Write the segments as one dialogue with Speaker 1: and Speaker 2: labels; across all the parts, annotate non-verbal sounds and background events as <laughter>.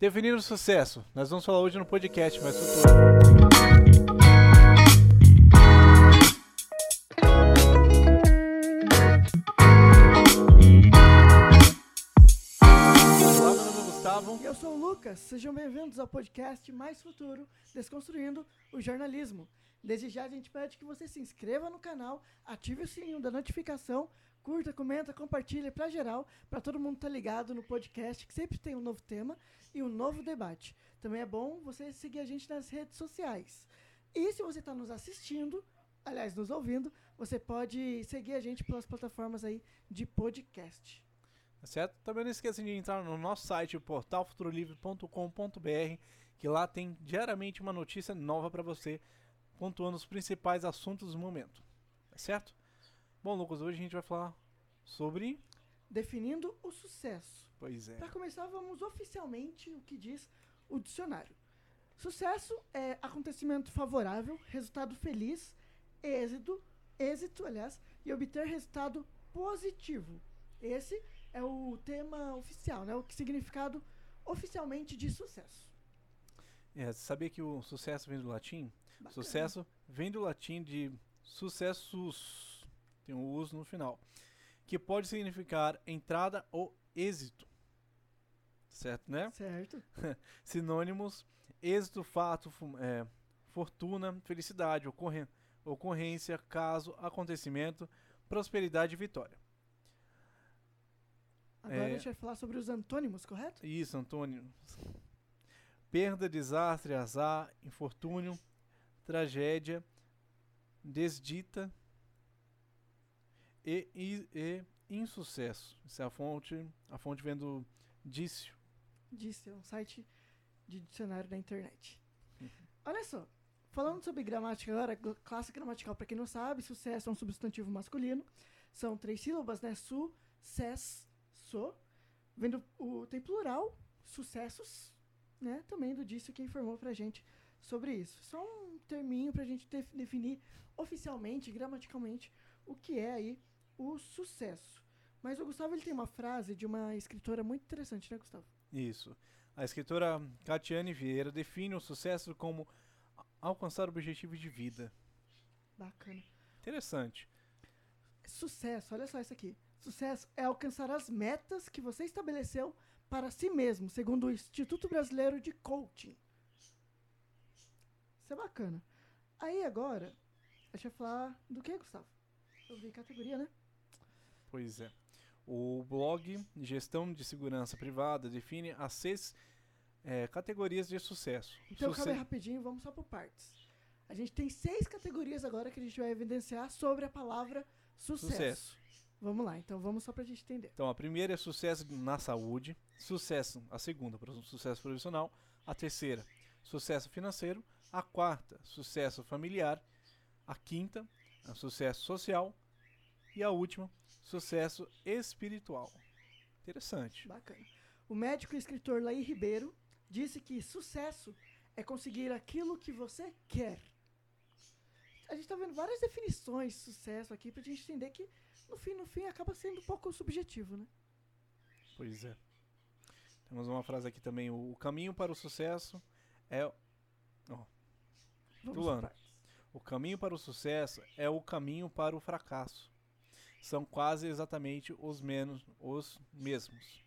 Speaker 1: Definindo o sucesso. Nós vamos falar hoje no podcast, mas futuro. É
Speaker 2: eu sou o Lucas, sejam bem-vindos ao podcast Mais Futuro, Desconstruindo o Jornalismo. Desde já a gente pede que você se inscreva no canal, ative o sininho da notificação, curta, comenta, compartilha pra geral, pra todo mundo estar ligado no podcast, que sempre tem um novo tema e um novo debate. Também é bom você seguir a gente nas redes sociais. E se você está nos assistindo, aliás, nos ouvindo, você pode seguir a gente pelas plataformas aí de podcast.
Speaker 1: Tá certo? Também não esqueça de entrar no nosso site, portalfuturolivre.com.br, que lá tem diariamente uma notícia nova para você, pontuando os principais assuntos do momento. Tá certo? Bom, Lucas, hoje a gente vai falar sobre.
Speaker 2: Definindo o sucesso.
Speaker 1: Pois é.
Speaker 2: Para começar, vamos oficialmente o que diz o dicionário. Sucesso é acontecimento favorável, resultado feliz, êxito, êxito, aliás, e obter resultado positivo. Esse é o tema oficial, né? O que significado oficialmente de sucesso.
Speaker 1: É, sabia que o sucesso vem do latim?
Speaker 2: Bacana.
Speaker 1: Sucesso vem do latim de sucessus, tem um uso no final, que pode significar entrada ou êxito. Certo, né?
Speaker 2: Certo? <laughs>
Speaker 1: Sinônimos: êxito, fato, é, fortuna, felicidade, ocorren- ocorrência, caso, acontecimento, prosperidade e vitória.
Speaker 2: Agora
Speaker 1: É.
Speaker 2: a gente vai falar sobre os antônimos, correto?
Speaker 1: Isso, Antônio. Perda, desastre, azar, infortúnio, tragédia, desdita e, e, e insucesso. Isso é a fonte. A fonte vem do Dício.
Speaker 2: É um site de dicionário da internet. Olha só, falando sobre gramática agora, classe gramatical, para quem não sabe, sucesso é um substantivo masculino. São três sílabas, né? Su, ses, so. Vendo o, tem plural, sucessos, né? Também do Dício que informou pra gente sobre isso. Só um terminho pra gente def- definir oficialmente, gramaticalmente, o que é aí o sucesso. Mas o Gustavo ele tem uma frase de uma escritora muito interessante, né, Gustavo?
Speaker 1: Isso. A escritora Catiane Vieira define o sucesso como alcançar objetivos de vida.
Speaker 2: Bacana.
Speaker 1: Interessante.
Speaker 2: Sucesso, olha só isso aqui. Sucesso é alcançar as metas que você estabeleceu para si mesmo, segundo o Instituto Brasileiro de Coaching. Isso é bacana. Aí agora, deixa eu falar do que, Gustavo? Eu vi categoria, né?
Speaker 1: Pois é. O blog Gestão de Segurança Privada define as seis eh, categorias de sucesso.
Speaker 2: Então,
Speaker 1: Suce-
Speaker 2: calma rapidinho, vamos só por partes. A gente tem seis categorias agora que a gente vai evidenciar sobre a palavra sucesso.
Speaker 1: Sucesso.
Speaker 2: Vamos lá, então vamos só pra gente entender.
Speaker 1: Então, a primeira é sucesso na saúde, sucesso, a segunda, sucesso profissional, a terceira, sucesso financeiro, a quarta, sucesso familiar, a quinta, a sucesso social e a última, sucesso espiritual. Interessante.
Speaker 2: Bacana. O médico e escritor Laí Ribeiro disse que sucesso é conseguir aquilo que você quer. A gente está vendo várias definições de sucesso aqui pra gente entender que no fim, no fim, acaba sendo um pouco subjetivo, né?
Speaker 1: Pois é. Temos uma frase aqui também, o caminho para o sucesso é
Speaker 2: Vamos
Speaker 1: Tulano.
Speaker 2: por partes.
Speaker 1: O caminho para o sucesso é o caminho para o fracasso. São quase exatamente os menos os mesmos.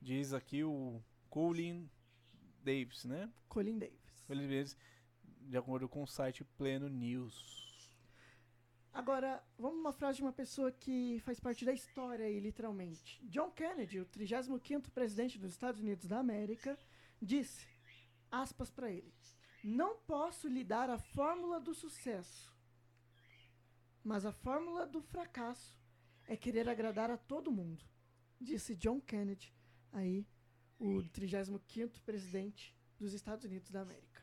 Speaker 1: Diz aqui o Colin Davis, né?
Speaker 2: Colin Davis.
Speaker 1: Colin Davis, de acordo com o site Pleno News.
Speaker 2: Agora, vamos uma frase de uma pessoa que faz parte da história aí, literalmente. John Kennedy, o 35º presidente dos Estados Unidos da América, disse, aspas para ele, não posso lhe dar a fórmula do sucesso, mas a fórmula do fracasso é querer agradar a todo mundo, disse John Kennedy, aí, o 35º presidente dos Estados Unidos da América.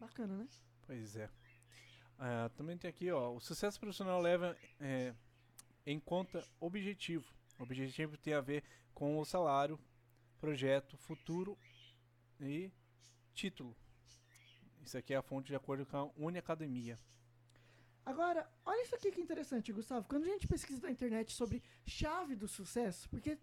Speaker 2: Bacana, né?
Speaker 1: Pois é. Ah, também tem aqui, ó, o sucesso profissional leva é, em conta objetivo. O objetivo tem a ver com o salário, projeto, futuro e título. Isso aqui é a fonte de acordo com a Uniacademia.
Speaker 2: Agora, olha isso aqui que interessante, Gustavo. Quando a gente pesquisa na internet sobre chave do sucesso, porque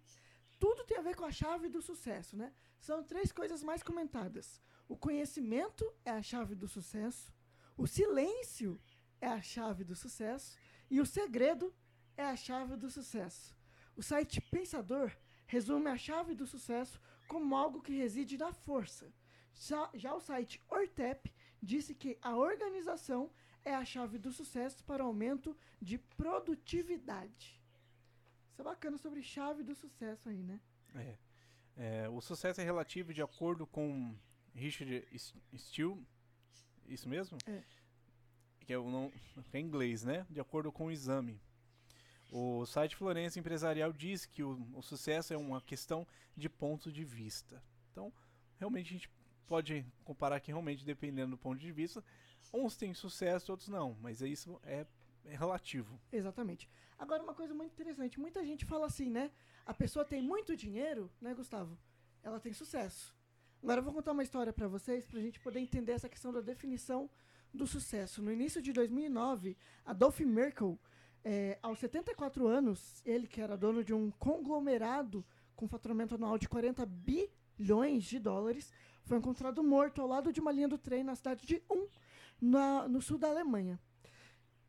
Speaker 2: tudo tem a ver com a chave do sucesso, né? São três coisas mais comentadas. O conhecimento é a chave do sucesso, o silêncio é a chave do sucesso e o segredo é a chave do sucesso. O site Pensador resume a chave do sucesso como algo que reside na força. Já, já o site Ortep disse que a organização é a chave do sucesso para o aumento de produtividade. Isso é bacana sobre chave do sucesso aí, né?
Speaker 1: É. É, o sucesso é relativo de acordo com Richard Steele, isso mesmo?
Speaker 2: É.
Speaker 1: Que é, o não, é em inglês, né? De acordo com o exame. O site Florença Empresarial diz que o, o sucesso é uma questão de ponto de vista. Então, realmente a gente pode comparar que realmente dependendo do ponto de vista, uns têm sucesso, outros não, mas isso é, é relativo.
Speaker 2: Exatamente. Agora, uma coisa muito interessante: muita gente fala assim, né? A pessoa tem muito dinheiro, né, Gustavo? Ela tem sucesso. Agora, eu vou contar uma história para vocês, para a gente poder entender essa questão da definição do sucesso. No início de 2009, Adolf Merkel, é, aos 74 anos, ele que era dono de um conglomerado com faturamento anual de 40 bilhões de dólares, foi encontrado morto ao lado de uma linha do trem na cidade de Um, na, no sul da Alemanha.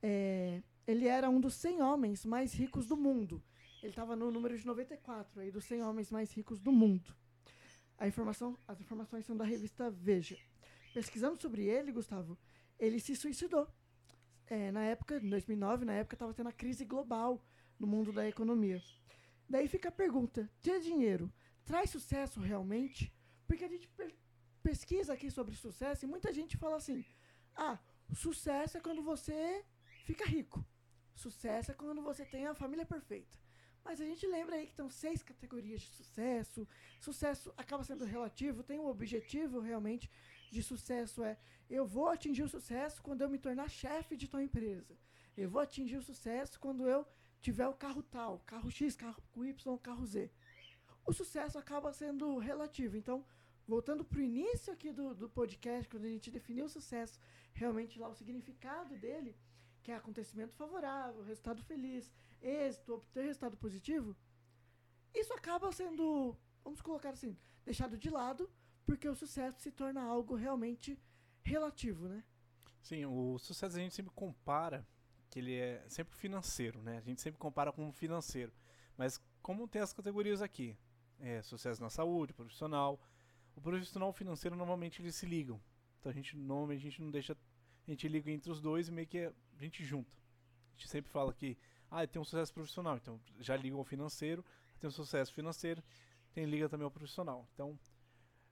Speaker 2: É, ele era um dos 100 homens mais ricos do mundo. Ele estava no número de 94, aí, dos 100 homens mais ricos do mundo. A informação, as informações são da revista Veja. Pesquisando sobre ele, Gustavo, ele se suicidou. É, na época, em 2009, na época estava tendo a crise global no mundo da economia. Daí fica a pergunta: ter dinheiro traz sucesso realmente? Porque a gente pesquisa aqui sobre sucesso e muita gente fala assim: ah, sucesso é quando você fica rico. Sucesso é quando você tem a família perfeita. Mas a gente lembra aí que estão seis categorias de sucesso. Sucesso acaba sendo relativo, tem um objetivo realmente de sucesso é eu vou atingir o sucesso quando eu me tornar chefe de tua empresa. Eu vou atingir o sucesso quando eu tiver o carro tal, carro X, carro Y, carro Z. O sucesso acaba sendo relativo. Então, voltando para o início aqui do, do podcast, quando a gente definiu o sucesso, realmente lá o significado dele, que é acontecimento favorável, resultado feliz, êxito, obter resultado positivo, isso acaba sendo, vamos colocar assim, deixado de lado, porque o sucesso se torna algo realmente relativo, né?
Speaker 1: Sim, o sucesso a gente sempre compara que ele é sempre financeiro, né? A gente sempre compara com financeiro. Mas como tem as categorias aqui, é, sucesso na saúde, profissional, o profissional e o financeiro normalmente eles se ligam. Então a gente normalmente a gente não deixa, a gente liga entre os dois e meio que a gente junta. A gente sempre fala que ah, tem um sucesso profissional, então já liga ao financeiro, tem um sucesso financeiro, tem liga também ao profissional. Então,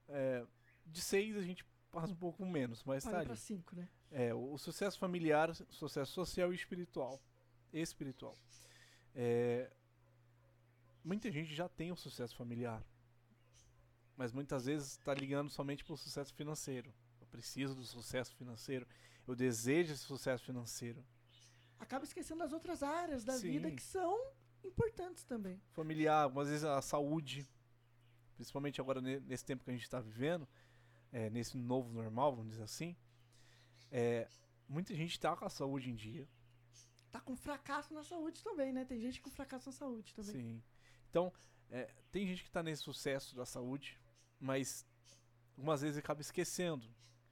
Speaker 1: é, de seis a gente passa um pouco menos, mas
Speaker 2: Olha
Speaker 1: tá ali.
Speaker 2: cinco, né?
Speaker 1: É, o, o sucesso familiar, sucesso social e espiritual. Espiritual. É, muita gente já tem o sucesso familiar, mas muitas vezes está ligando somente para o sucesso financeiro. Eu preciso do sucesso financeiro, eu desejo esse sucesso financeiro.
Speaker 2: Acaba esquecendo as outras áreas da
Speaker 1: Sim.
Speaker 2: vida que são importantes também.
Speaker 1: Familiar, algumas vezes a saúde, principalmente agora ne- nesse tempo que a gente está vivendo, é, nesse novo normal, vamos dizer assim. É, muita gente está com a saúde em dia.
Speaker 2: Tá com fracasso na saúde também, né? Tem gente com fracasso na saúde também.
Speaker 1: Sim. Então, é, tem gente que está nesse sucesso da saúde, mas algumas vezes acaba esquecendo.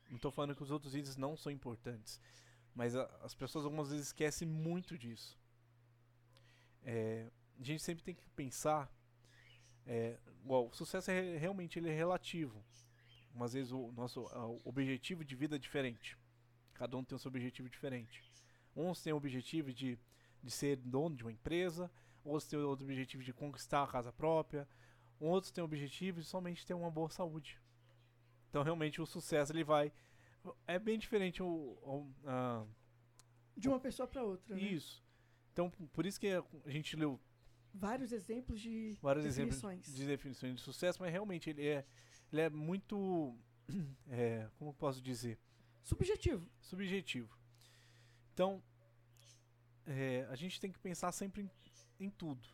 Speaker 1: Não estou falando que os outros itens não são importantes, mas a- as pessoas algumas vezes esquecem muito disso. É, a gente sempre tem que pensar, é, o sucesso é, re- realmente ele é relativo. Algumas vezes o nosso o objetivo de vida é diferente. Cada um tem o seu objetivo diferente. Uns têm o objetivo de, de ser dono de uma empresa, outros têm outro objetivo de conquistar a casa própria, outros têm o objetivo de somente ter uma boa saúde. Então realmente o sucesso ele vai é bem diferente o, o- a-
Speaker 2: De uma pessoa para outra. né?
Speaker 1: isso. Então por isso que a gente leu
Speaker 2: Vários exemplos de
Speaker 1: vários
Speaker 2: definições.
Speaker 1: exemplos de definições de sucesso, mas realmente ele é ele é muito <clears throat> é, como posso dizer
Speaker 2: Subjetivo.
Speaker 1: subjetivo. Então, é, a gente tem que pensar sempre em, em tudo.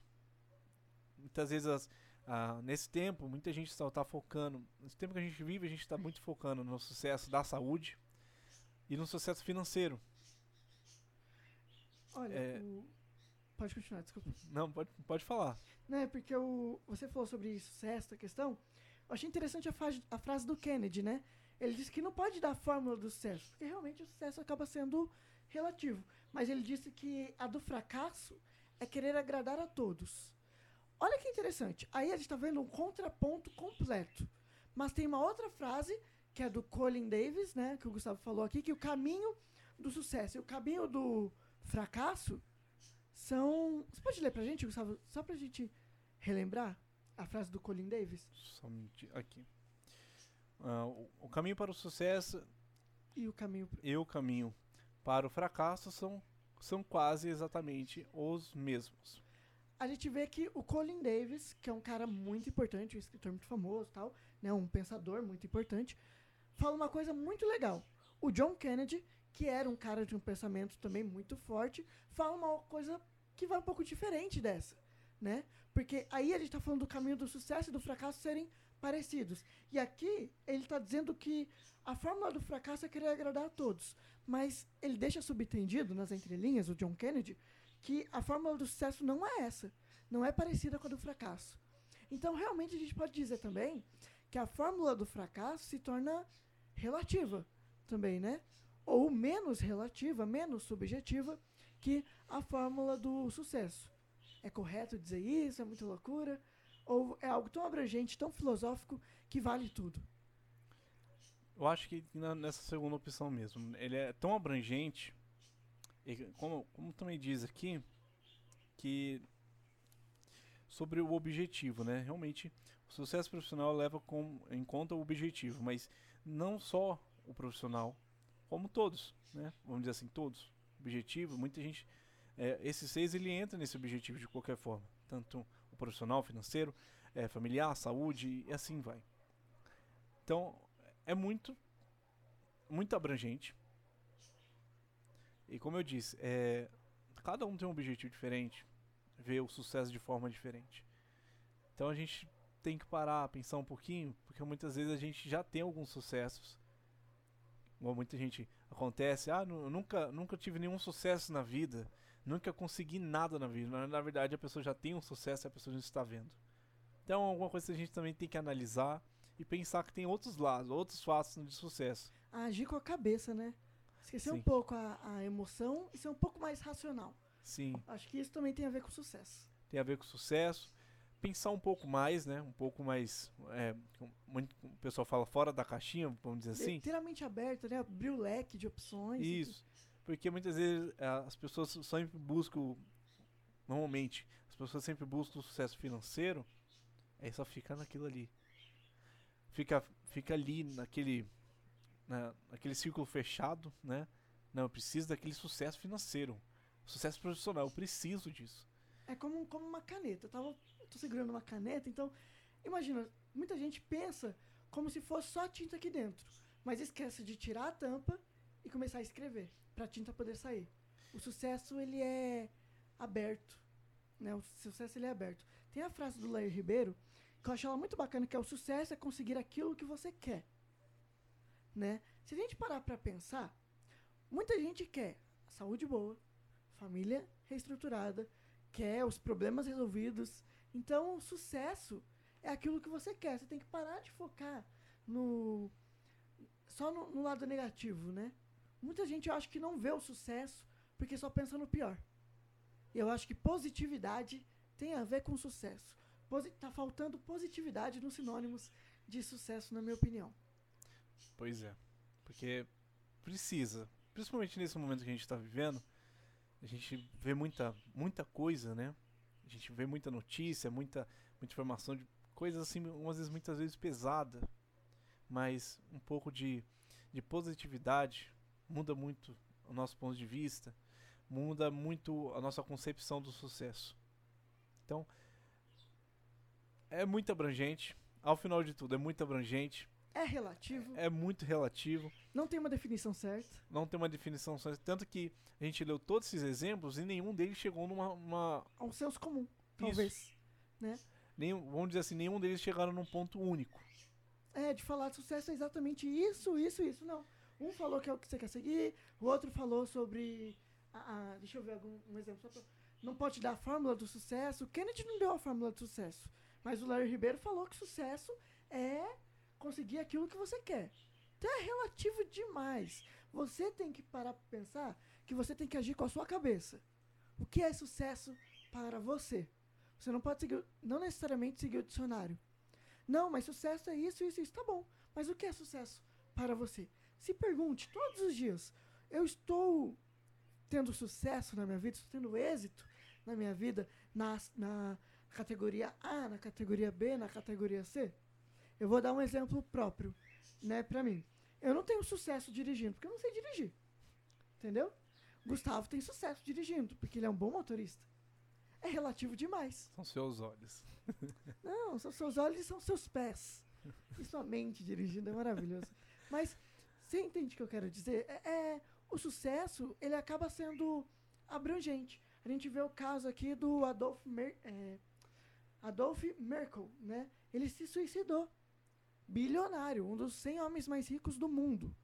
Speaker 1: Muitas vezes, as- ah, nesse tempo, muita gente está focando. Nesse tempo que a gente vive, a gente está muito focando no sucesso da saúde e no sucesso financeiro.
Speaker 2: Olha,
Speaker 1: É.
Speaker 2: o- Pode continuar, desculpa.
Speaker 1: Não, pode, pode falar.
Speaker 2: Né, porque o, você falou sobre sucesso, a questão. Eu achei interessante a, a frase do Kennedy, né? Ele disse que não pode dar a fórmula do sucesso, porque realmente o sucesso acaba sendo relativo. Mas ele disse que a do fracasso é querer agradar a todos. Olha que interessante. Aí a gente está vendo um contraponto completo. Mas tem uma outra frase, que é do Colin Davis, né? Que o Gustavo falou aqui, que o caminho do sucesso e o caminho do fracasso são. Você pode ler pra gente, Gustavo? Só pra gente relembrar a frase do Colin Davis?
Speaker 1: Somente aqui. Ah, o, o caminho para o sucesso
Speaker 2: E o caminho.
Speaker 1: e o caminho para o fracasso são, são quase exatamente os mesmos.
Speaker 2: A gente vê que o Colin Davis, que é um cara muito importante, um escritor muito famoso tal, né? Um pensador muito importante, fala uma coisa muito legal. O John Kennedy, que era um cara de um pensamento também muito forte, fala uma coisa que vai um pouco diferente dessa, né? Porque aí a gente está falando do caminho do sucesso e do fracasso serem parecidos. E aqui ele está dizendo que a fórmula do fracasso é querer agradar a todos. Mas ele deixa subentendido nas entrelinhas, o John Kennedy, que a fórmula do sucesso não é essa. Não é parecida com a do fracasso. Então, realmente, a gente pode dizer também que a fórmula do fracasso se torna relativa também, né? Ou menos relativa, menos subjetiva que a fórmula do sucesso. É correto dizer isso? É muita loucura? Ou é algo tão abrangente, tão filosófico, que vale tudo?
Speaker 1: Eu acho que nessa segunda opção mesmo. Ele é tão abrangente, e como, como também diz aqui, que sobre o objetivo, né? Realmente, o sucesso profissional leva com, em conta o objetivo, mas não só o profissional, como todos, né? Vamos dizer assim, todos. Objetivo, muita gente. É, esses seis ele entra nesse objetivo de qualquer forma, tanto o profissional, financeiro, é, familiar, saúde e assim vai. Então, é muito muito abrangente. E como eu disse, é, cada um tem um objetivo diferente, vê o sucesso de forma diferente. Então a gente tem que parar, pensar um pouquinho, porque muitas vezes a gente já tem alguns sucessos. Igual muita gente acontece, ah, nunca, nunca tive nenhum sucesso na vida, nunca consegui nada na vida. Mas na verdade a pessoa já tem um sucesso e a pessoa não está vendo. Então alguma coisa que a gente também tem que analisar e pensar que tem outros lados, outros fatos de sucesso.
Speaker 2: Agir com a cabeça, né? Esquecer um
Speaker 1: Sim.
Speaker 2: pouco a, a emoção e ser um pouco mais racional.
Speaker 1: Sim,
Speaker 2: Acho que isso também tem a ver com sucesso.
Speaker 1: tem a ver com sucesso. Pensar um pouco mais, né? Um pouco mais. É, o pessoal fala fora da caixinha, vamos dizer assim.
Speaker 2: Literalmente aberto, né? Abrir o leque de opções.
Speaker 1: Isso. Porque muitas vezes é, as pessoas sempre buscam. Normalmente, as pessoas sempre buscam o sucesso financeiro. Aí só fica naquilo ali. Fica, fica ali naquele. Na, naquele círculo fechado, né? Não, eu preciso daquele sucesso financeiro. Sucesso profissional, eu preciso disso.
Speaker 2: É como, como uma caneta. Eu tava, eu tô segurando uma caneta, então, imagina, muita gente pensa como se fosse só tinta aqui dentro, mas esquece de tirar a tampa e começar a escrever, pra tinta poder sair. O sucesso, ele é aberto, né? O sucesso, ele é aberto. Tem a frase do Lair Ribeiro, que eu acho ela muito bacana, que é o sucesso é conseguir aquilo que você quer, né? Se a gente parar pra pensar, muita gente quer saúde boa, família reestruturada, quer os problemas resolvidos. Então, o sucesso é aquilo que você quer. Você tem que parar de focar no só no, no lado negativo, né? Muita gente eu acho que não vê o sucesso porque só pensa no pior. Eu acho que positividade tem a ver com sucesso. Posi tá faltando positividade nos sinônimos de sucesso, na minha opinião.
Speaker 1: Pois é. Porque precisa. Principalmente nesse momento que a gente está vivendo, a gente vê muita, muita coisa, né? A gente vê muita notícia, muita, muita informação de coisas assim, umas vezes, muitas vezes pesada. Mas um pouco de, de positividade muda muito o nosso ponto de vista, muda muito a nossa concepção do sucesso. Então, é muito abrangente. Ao final de tudo, é muito abrangente.
Speaker 2: É relativo,
Speaker 1: É muito relativo,
Speaker 2: não tem uma definição certa.
Speaker 1: não tem uma definição só. Tanto que a gente leu todos esses exemplos e nenhum deles chegou numa. Uma,
Speaker 2: É um senso comum, talvez.
Speaker 1: nenhum, vamos dizer assim, nenhum deles chegaram num ponto único.
Speaker 2: É, de falar de sucesso é exatamente isso, isso, isso. Não. Um falou que é o que você quer seguir, o outro falou sobre. a- a- deixa eu ver algum um exemplo. Só pra não pode dar a fórmula do sucesso. O Kennedy não deu a fórmula do sucesso. Mas o Larry Ribeiro falou que sucesso é conseguir aquilo que você quer. Então é relativo demais. Você tem que parar para pensar que você tem que agir com a sua cabeça. O que é sucesso para você? Você não pode seguir, não necessariamente seguir o dicionário. Não, mas sucesso é isso, isso, isso. Tá bom. Mas o que é sucesso para você? Se pergunte todos os dias: eu estou tendo sucesso na minha vida, estou tendo êxito na minha vida na, na categoria A, na categoria B, na categoria C? Eu vou dar um exemplo próprio, né, para mim. Eu não tenho sucesso dirigindo, porque eu não sei dirigir. Entendeu? Gustavo tem sucesso dirigindo, porque ele é um bom motorista. É relativo demais.
Speaker 1: São seus olhos. <laughs>
Speaker 2: Não, são seus olhos e são seus pés. E sua mente dirigindo é maravilhoso. Mas você entende o que eu quero dizer? É, é, o sucesso, ele acaba sendo abrangente. A gente vê o caso aqui do Adolf, Mer, é, Adolf Merkel, né? Ele se suicidou. Bilionário, um dos 100 homens mais ricos do mundo.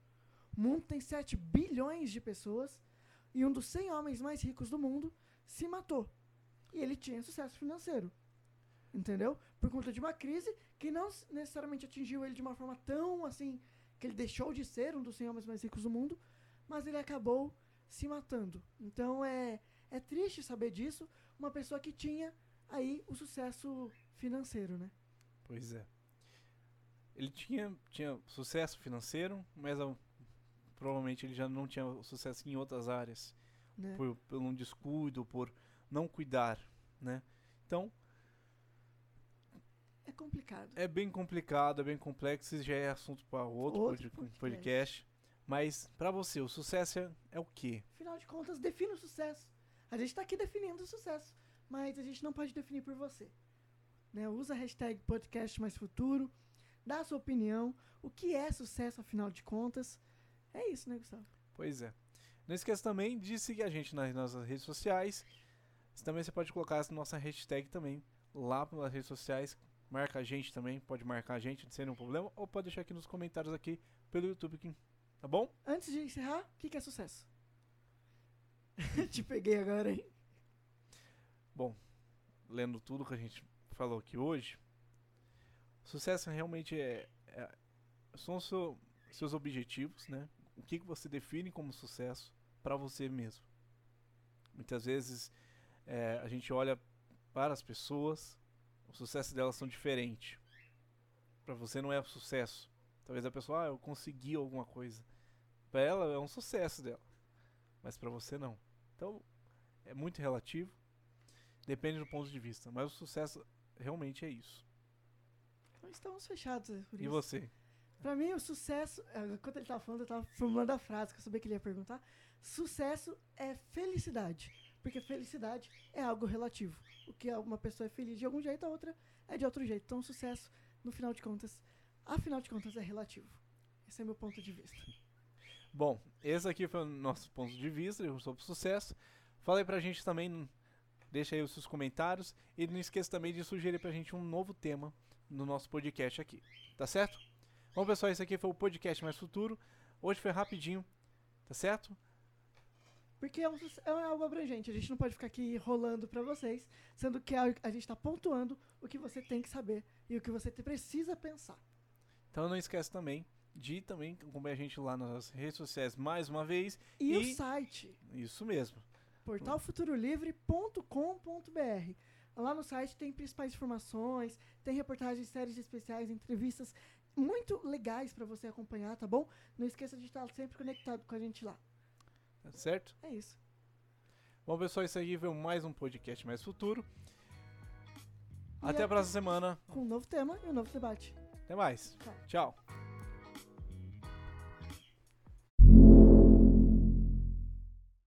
Speaker 2: O mundo tem 7 bilhões de pessoas e um dos 100 homens mais ricos do mundo se matou. E ele tinha sucesso financeiro. Entendeu? Por conta de uma crise que não necessariamente atingiu ele de uma forma tão assim que ele deixou de ser um dos 100 homens mais ricos do mundo, mas ele acabou se matando. Então é é triste saber disso, uma pessoa que tinha aí o sucesso financeiro, né?
Speaker 1: Pois é. Ele tinha, tinha sucesso financeiro, mas provavelmente ele já não tinha sucesso em outras áreas. Né? Por, por um descuido, por não cuidar, né? Então...
Speaker 2: É complicado.
Speaker 1: É bem complicado, é bem complexo, isso já é assunto para outro, outro podcast. podcast. Mas, para você, o sucesso é, é o quê?
Speaker 2: Afinal de contas, define o sucesso. A gente está aqui definindo o sucesso, mas a gente não pode definir por você. Né? Usa a hashtag podcast mais futuro, dá a sua opinião, o que é sucesso afinal de contas. É isso, né, Gustavo?
Speaker 1: Pois é. Não esqueça também de seguir a gente nas nossas redes sociais. Também você pode colocar a nossa hashtag também lá nas redes sociais. Marca a gente também, pode marcar a gente sem nenhum problema, ou pode deixar aqui nos comentários aqui pelo YouTube, tá bom?
Speaker 2: Antes de encerrar, o que, que é sucesso? <laughs> Te peguei agora, hein?
Speaker 1: Bom, lendo tudo que a gente falou aqui hoje, sucesso realmente é, é são seu, seus objetivos, né? O que, que você define como sucesso para você mesmo. Muitas vezes é, a gente olha para as pessoas, o sucesso delas são diferente. Para você não é sucesso. Talvez a pessoa, ah, eu consegui alguma coisa. Para ela é um sucesso dela, mas para você não. Então, é muito relativo. Depende do ponto de vista. Mas o sucesso realmente é isso.
Speaker 2: Estamos fechados é
Speaker 1: E você?
Speaker 2: Pra mim, o sucesso. Eh, Enquanto ele tava falando, eu tava formulando a frase que eu sabia que ele ia perguntar. Sucesso é felicidade. Porque felicidade é algo relativo. O que uma pessoa é feliz de algum jeito, a outra é de outro jeito. Então, sucesso, no final de contas, afinal de contas, é relativo. Esse é meu ponto de vista.
Speaker 1: Bom, esse aqui foi o nosso ponto de vista sobre sucesso. Fala aí pra gente também, deixa aí os seus comentários e não esqueça também de sugerir pra gente um novo tema no nosso podcast aqui, tá certo? Bom, pessoal, esse aqui foi o podcast Mais Futuro. Hoje foi rapidinho, tá certo?
Speaker 2: Porque é, é algo abrangente, a gente não pode ficar aqui rolando para vocês, sendo que a, a gente está pontuando o que você tem que saber e o que você precisa pensar.
Speaker 1: Então não esquece também de também acompanhar a gente lá nas redes sociais mais uma vez.
Speaker 2: E, e... o site.
Speaker 1: Isso mesmo.
Speaker 2: portalfuturolivre.com.br. Lá no site tem principais informações, tem reportagens, séries especiais, entrevistas muito legais para você acompanhar, tá bom? Não esqueça de estar sempre conectado com a gente lá.
Speaker 1: Tá certo?
Speaker 2: É isso.
Speaker 1: Bom, pessoal, isso aí foi mais um podcast mais futuro. E Até a próxima semana.
Speaker 2: Com um novo tema e um novo debate.
Speaker 1: Até mais. Tchau. Tchau.